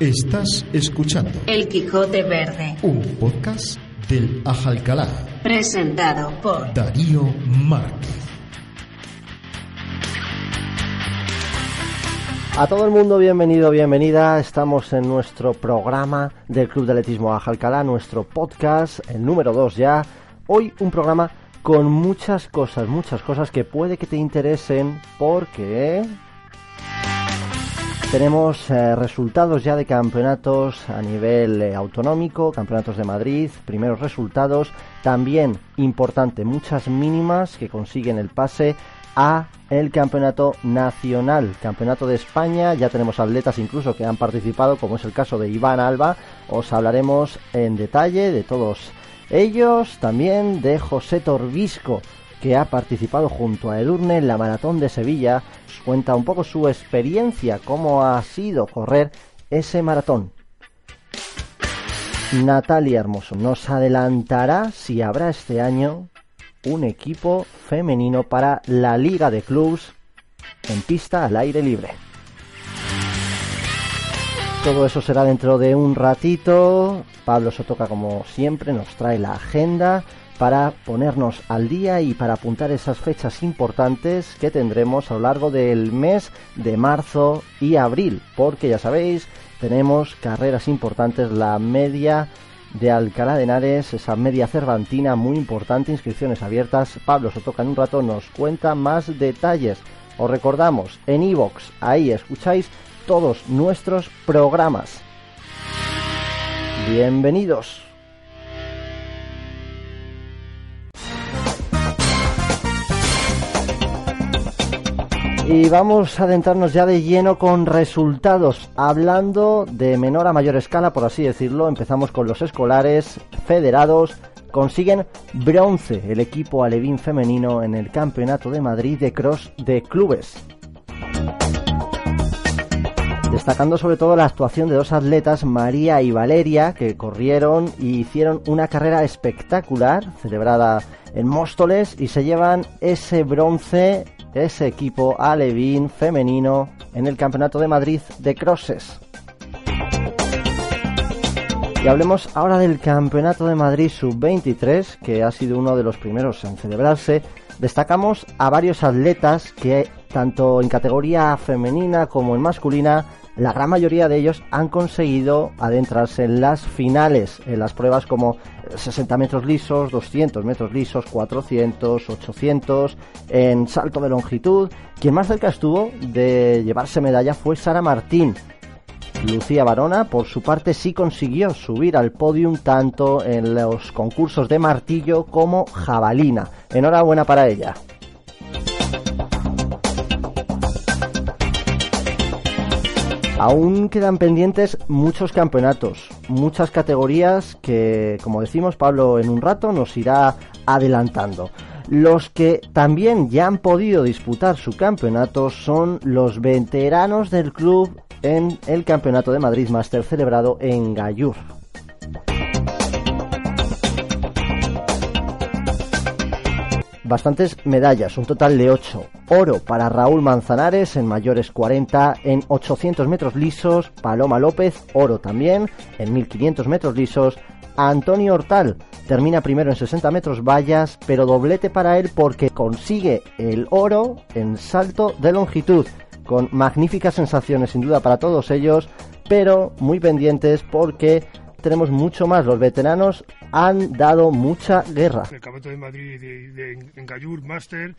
Estás escuchando El Quijote Verde, un podcast del Ajalcalá. presentado por Darío Márquez. A todo el mundo, bienvenido, bienvenida. Estamos en nuestro programa del Club de Atletismo Ajalcalá, nuestro podcast, el número 2 ya. Hoy un programa con muchas cosas, muchas cosas que puede que te interesen porque tenemos eh, resultados ya de campeonatos a nivel eh, autonómico, campeonatos de Madrid, primeros resultados, también importante, muchas mínimas que consiguen el pase a el campeonato nacional, campeonato de España, ya tenemos atletas incluso que han participado, como es el caso de Iván Alba, os hablaremos en detalle de todos ellos, también de José Torbisco, que ha participado junto a Edurne en la Maratón de Sevilla, cuenta un poco su experiencia, cómo ha sido correr ese maratón. Natalia Hermoso nos adelantará si habrá este año un equipo femenino para la Liga de Clubs en pista al aire libre. Todo eso será dentro de un ratito. Pablo Sotoca, como siempre, nos trae la agenda para ponernos al día y para apuntar esas fechas importantes que tendremos a lo largo del mes de marzo y abril, porque ya sabéis, tenemos carreras importantes, la media de Alcalá de Henares, esa media cervantina muy importante, inscripciones abiertas. Pablo Sotoca en un rato nos cuenta más detalles. Os recordamos, en iVox, ahí escucháis todos nuestros programas. Bienvenidos. Y vamos a adentrarnos ya de lleno con resultados, hablando de menor a mayor escala, por así decirlo. Empezamos con los escolares federados. Consiguen bronce el equipo alevín femenino en el Campeonato de Madrid de Cross de Clubes. Destacando sobre todo la actuación de dos atletas, María y Valeria, que corrieron y hicieron una carrera espectacular, celebrada en Móstoles, y se llevan ese bronce ese equipo alevín femenino en el Campeonato de Madrid de Crosses. Y hablemos ahora del Campeonato de Madrid Sub-23, que ha sido uno de los primeros en celebrarse. Destacamos a varios atletas que, tanto en categoría femenina como en masculina, la gran mayoría de ellos han conseguido adentrarse en las finales, en las pruebas como 60 metros lisos, 200 metros lisos, 400, 800, en salto de longitud. Quien más cerca estuvo de llevarse medalla fue Sara Martín. Lucía Barona, por su parte, sí consiguió subir al podium tanto en los concursos de martillo como jabalina. Enhorabuena para ella. Aún quedan pendientes muchos campeonatos, muchas categorías que, como decimos, Pablo en un rato nos irá adelantando. Los que también ya han podido disputar su campeonato son los veteranos del club en el Campeonato de Madrid Master celebrado en Gallur. Bastantes medallas, un total de 8. Oro para Raúl Manzanares en mayores 40 en 800 metros lisos, Paloma López, oro también en 1500 metros lisos, Antonio Hortal termina primero en 60 metros vallas, pero doblete para él porque consigue el oro en salto de longitud, con magníficas sensaciones sin duda para todos ellos, pero muy pendientes porque tenemos mucho más. Los veteranos han dado mucha guerra. El Campeonato de Madrid de, de, en Gallur Master,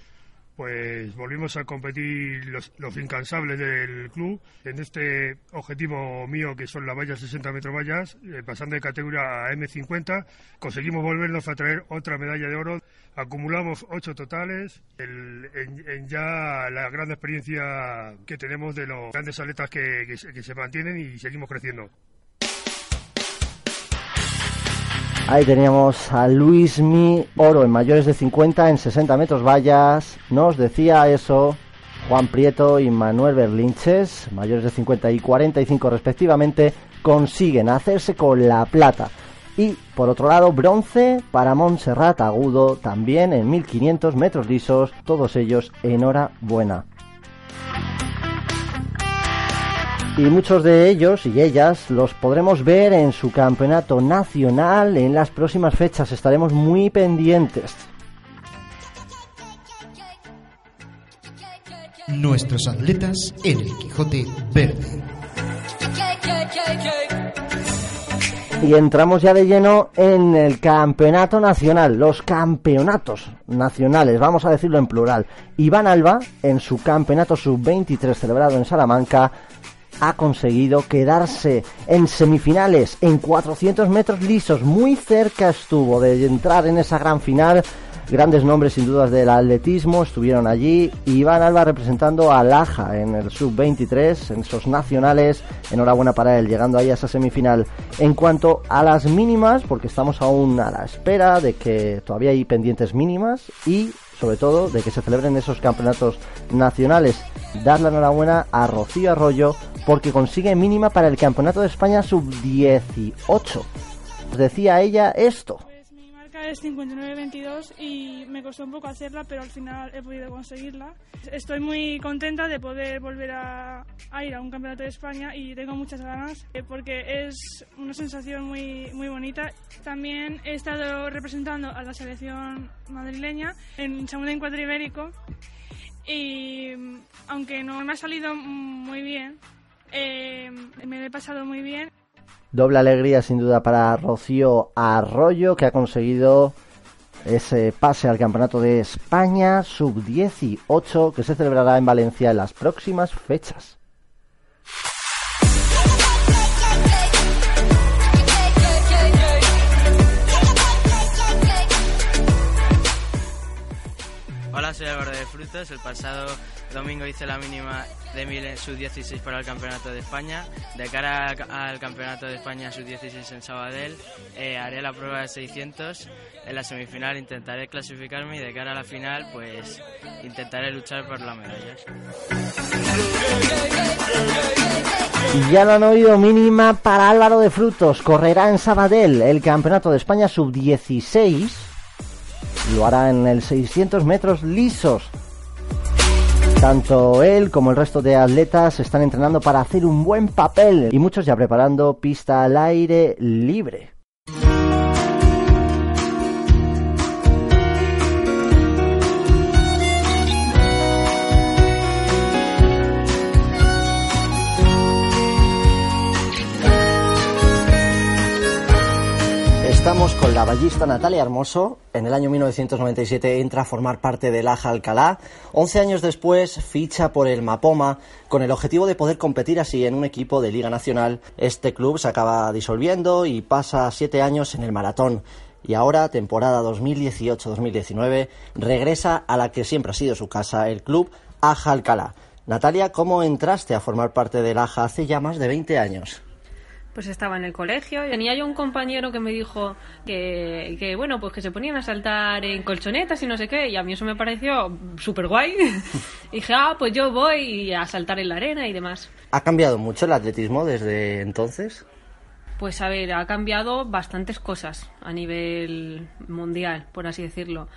pues volvimos a competir los, los, incansables del club en este objetivo mío que son las vallas 60 metros vallas, eh, pasando de categoría a M50, conseguimos volvernos a traer otra medalla de oro. Acumulamos ocho totales el, en, en, ya la gran experiencia que tenemos de los grandes atletas que, que, que se mantienen y seguimos creciendo. Ahí teníamos a Luismi Oro en mayores de 50 en 60 metros vallas. Nos decía eso Juan Prieto y Manuel Berlinches, mayores de 50 y 45 respectivamente, consiguen hacerse con la plata. Y por otro lado, bronce para Montserrat Agudo, también en 1500 metros lisos, todos ellos enhorabuena. Y muchos de ellos y ellas los podremos ver en su campeonato nacional en las próximas fechas. Estaremos muy pendientes. Nuestros atletas en el Quijote Verde. Y entramos ya de lleno en el campeonato nacional, los campeonatos nacionales, vamos a decirlo en plural. Iván Alba, en su campeonato sub-23 celebrado en Salamanca, ha conseguido quedarse en semifinales en 400 metros lisos. Muy cerca estuvo de entrar en esa gran final Grandes nombres sin dudas del atletismo estuvieron allí. Iván Alba representando a Laja en el sub-23, en esos nacionales. Enhorabuena para él, llegando ahí a esa semifinal. En cuanto a las mínimas, porque estamos aún a la espera de que todavía hay pendientes mínimas y sobre todo de que se celebren esos campeonatos nacionales. Dar la enhorabuena a Rocío Arroyo porque consigue mínima para el Campeonato de España sub-18. Decía ella esto es 59-22 y me costó un poco hacerla, pero al final he podido conseguirla. Estoy muy contenta de poder volver a, ir a un campeonato de España y tengo muchas ganas eh, porque es una sensación muy, muy bonita. También he estado representando a la selección madrileña en segundo encuentro ibérico y aunque no me ha salido muy bien, eh, me lo he pasado muy bien. Doble alegría sin duda para Rocío Arroyo que ha conseguido ese pase al Campeonato de España sub-18 que se celebrará en Valencia en las próximas fechas. Soy Álvaro de Frutos. El pasado domingo hice la mínima de 1000 en sub-16 para el Campeonato de España. De cara al Campeonato de España sub-16 en Sabadell, eh, haré la prueba de 600. En la semifinal intentaré clasificarme y de cara a la final, pues intentaré luchar por las medallas. Ya lo han oído, mínima para Álvaro de Frutos. Correrá en Sabadell el Campeonato de España sub-16 lo hará en el 600 metros lisos. Tanto él como el resto de atletas están entrenando para hacer un buen papel y muchos ya preparando pista al aire libre. Estamos con la ballista Natalia Hermoso. En el año 1997 entra a formar parte del Aja Alcalá. 11 años después ficha por el Mapoma con el objetivo de poder competir así en un equipo de Liga Nacional. Este club se acaba disolviendo y pasa 7 años en el maratón. Y ahora, temporada 2018-2019, regresa a la que siempre ha sido su casa, el club Aja Alcalá. Natalia, ¿cómo entraste a formar parte del Aja hace ya más de 20 años? Pues estaba en el colegio. Tenía yo un compañero que me dijo que, que, bueno, pues que se ponían a saltar en colchonetas y no sé qué, y a mí eso me pareció súper guay. y dije, ah, pues yo voy a saltar en la arena y demás. ¿Ha cambiado mucho el atletismo desde entonces? Pues a ver, ha cambiado bastantes cosas a nivel mundial, por así decirlo.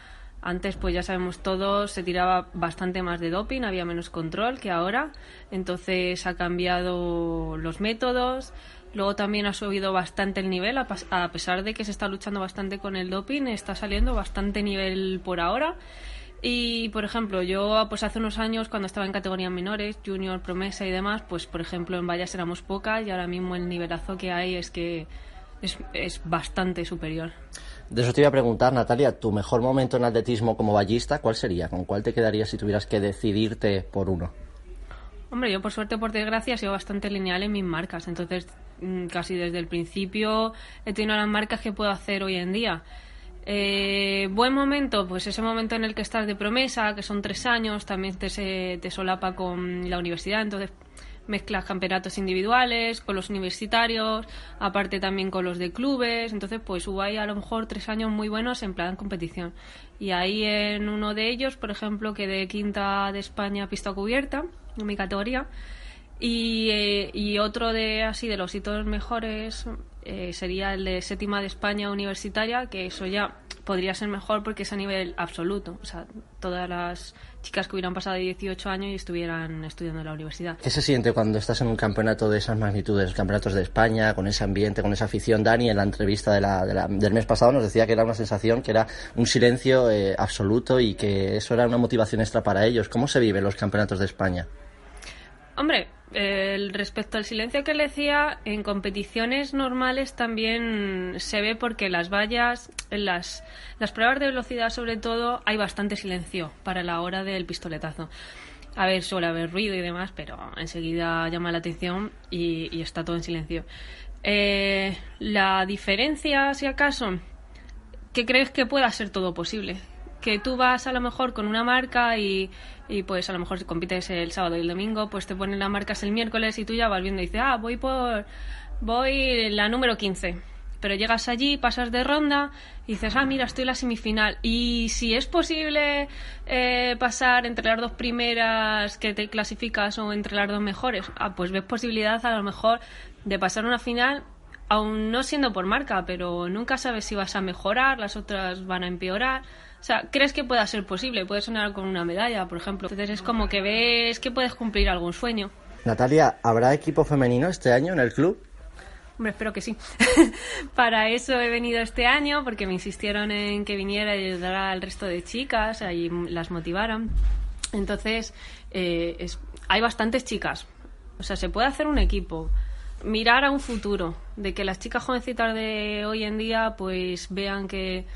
Antes, pues ya sabemos todos, se tiraba bastante más de doping, había menos control que ahora. Entonces ha cambiado los métodos, Luego también ha subido bastante el nivel, a, pesar de que se está luchando bastante con el doping, está saliendo bastante nivel por ahora. Y, por ejemplo, yo pues hace unos años, cuando estaba en categorías menores, junior, promesa y demás, pues, por ejemplo, en vallas éramos pocas y ahora mismo el nivelazo que hay es que es, es bastante superior. De eso te iba a preguntar, Natalia, ¿tu mejor momento en atletismo como vallista cuál sería? ¿Con cuál te quedarías si tuvieras que decidirte por uno? Hombre, yo por suerte, por desgracia, he sido bastante lineal en mis marcas, entonces casi desde el principio he tenido las marcas que puedo hacer hoy en día. Eh, buen momento, pues ese momento en el que estás de promesa, que son tres años, también te, se, te solapa con la universidad, entonces mezclas campeonatos individuales con los universitarios, aparte también con los de clubes, entonces pues hubo ahí a lo mejor tres años muy buenos en plan competición. Y ahí en uno de ellos, por ejemplo, quedé quinta de España pista cubierta, en mi categoría. Y, eh, y otro de así de los hitos mejores eh, sería el de séptima de España universitaria, que eso ya podría ser mejor porque es a nivel absoluto. O sea, todas las chicas que hubieran pasado de 18 años y estuvieran estudiando en la universidad. ¿Qué se siente cuando estás en un campeonato de esas magnitudes, campeonatos de España, con ese ambiente, con esa afición? Dani, en la entrevista de la, de la, del mes pasado nos decía que era una sensación, que era un silencio eh, absoluto y que eso era una motivación extra para ellos. ¿Cómo se viven los campeonatos de España? Hombre, el respecto al silencio que le decía, en competiciones normales también se ve porque las vallas, en las, las pruebas de velocidad sobre todo, hay bastante silencio para la hora del pistoletazo. A ver, suele haber ruido y demás, pero enseguida llama la atención y, y está todo en silencio. Eh, la diferencia, si acaso, que crees que pueda ser todo posible. Que tú vas a lo mejor con una marca y, y pues a lo mejor compites el sábado y el domingo, pues te ponen las marcas el miércoles y tú ya vas viendo y dices, ah, voy por, voy la número 15. Pero llegas allí, pasas de ronda y dices, ah, mira, estoy en la semifinal. Y si es posible eh, pasar entre las dos primeras que te clasificas o entre las dos mejores, ah, pues ves posibilidad a lo mejor de pasar una final aún no siendo por marca, pero nunca sabes si vas a mejorar, las otras van a empeorar. O sea, crees que pueda ser posible, puedes sonar con una medalla, por ejemplo. Entonces es como que ves que puedes cumplir algún sueño. Natalia, ¿habrá equipo femenino este año en el club? Hombre, espero que sí. Para eso he venido este año, porque me insistieron en que viniera y ayudara al resto de chicas y las motivaran. Entonces, eh, es, hay bastantes chicas. O sea, se puede hacer un equipo mirar a un futuro, de que las chicas jovencitas de hoy en día pues vean que,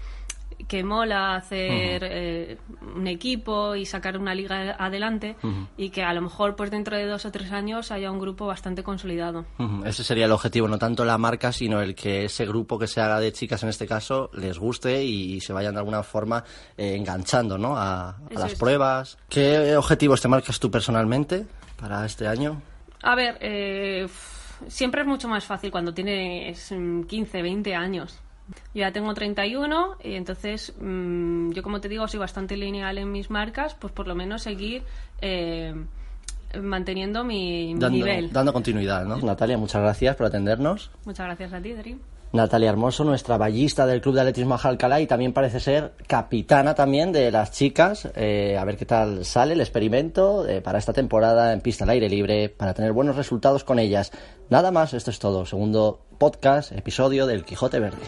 que mola hacer eh, un equipo y sacar una liga adelante y que a lo mejor pues dentro de dos o tres años haya un grupo bastante consolidado. Ese sería el objetivo, no tanto la marca, sino el que ese grupo que se haga de chicas en este caso les guste y, se vayan de alguna forma eh, enganchando ¿no? a, las pruebas. ¿Qué objetivos te marcas tú personalmente para este año? A ver, eh, siempre es mucho más fácil cuando tienes 15, 20 años. Yo ya tengo 31 y entonces mm, yo como te digo soy bastante lineal en mis marcas, pues por lo menos seguir eh, manteniendo mi, nivel. Dando continuidad, ¿no? Natalia, muchas gracias por atendernos. Muchas gracias a ti, Dari. Natalia Hermoso, nuestra ballista del Club de Atletismo Alcalá y también parece ser capitana también de las chicas. Eh, a ver qué tal sale el experimento eh, para esta temporada en pista al aire libre, para tener buenos resultados con ellas. Nada más, esto es todo. Segundo podcast, episodio del Quijote Verde.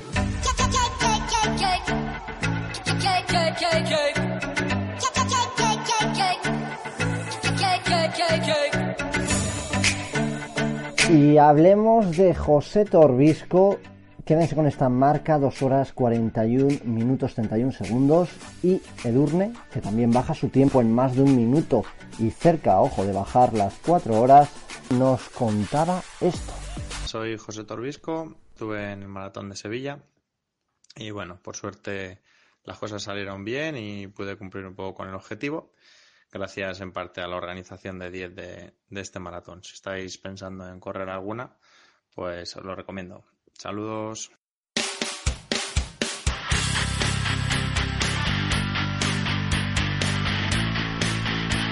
Y hablemos de José Torbisco, Quédense con esta marca, 2 horas 41 minutos 31 segundos. Y Edurne, que también baja su tiempo en más de un minuto y cerca, ojo, de bajar las 4 horas, nos contaba esto. Soy José Torbisco, estuve en el maratón de Sevilla y bueno, por suerte las cosas salieron bien y pude cumplir un poco con el objetivo, gracias en parte a la organización de 10 de, de este maratón. Si estáis pensando en correr alguna, pues os lo recomiendo. Saludos.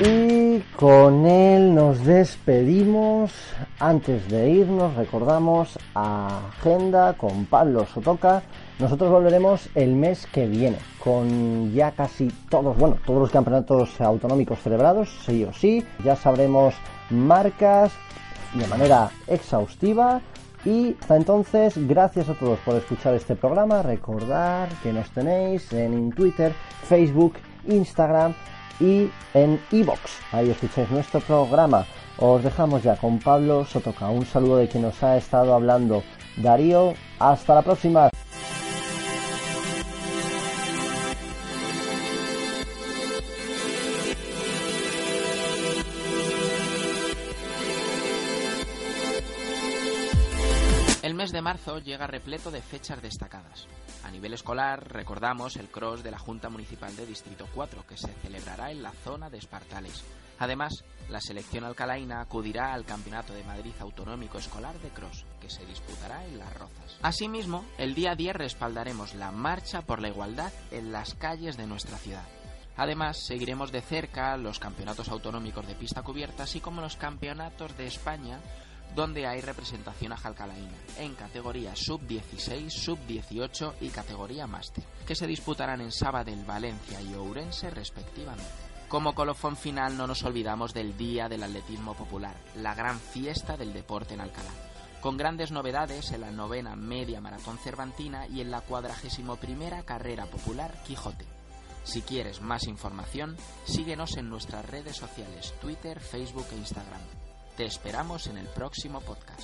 Y con él nos despedimos. Antes de irnos, recordamos Agenda con Pablo Sotoca. Nosotros volveremos el mes que viene con ya casi todos, bueno, todos los campeonatos autonómicos celebrados, sí o sí. Ya sabremos marcas de manera exhaustiva y hasta entonces, gracias a todos por escuchar este programa. Recordar que nos tenéis en Twitter, Facebook, Instagram y en iBox. Ahí escucháis nuestro programa. Os dejamos ya con Pablo Sotoca. Un saludo de quien nos ha estado hablando. Darío, hasta la próxima. Llega repleto de fechas destacadas. A nivel escolar, recordamos el cross de la Junta Municipal de Distrito 4, que se celebrará en la zona de Espartales. Además, la selección alcalaina acudirá al Campeonato de Madrid Autonómico Escolar de Cross, que se disputará en Las Rozas. Asimismo, el día 10 respaldaremos la Marcha por la Igualdad en las calles de nuestra ciudad. Además, seguiremos de cerca los campeonatos autonómicos de pista cubierta, así como los campeonatos de España donde hay representación a jalcalaína, en categoría sub-16, sub-18 y categoría máster, que se disputarán en Sabadell, Valencia y Ourense respectivamente. Como colofón final no nos olvidamos del Día del Atletismo Popular, la gran fiesta del deporte en Alcalá, con grandes novedades en la novena media maratón cervantina y en la cuadragésimo primera carrera popular Quijote. Si quieres más información, síguenos en nuestras redes sociales Twitter, Facebook e Instagram. Te esperamos en el próximo podcast.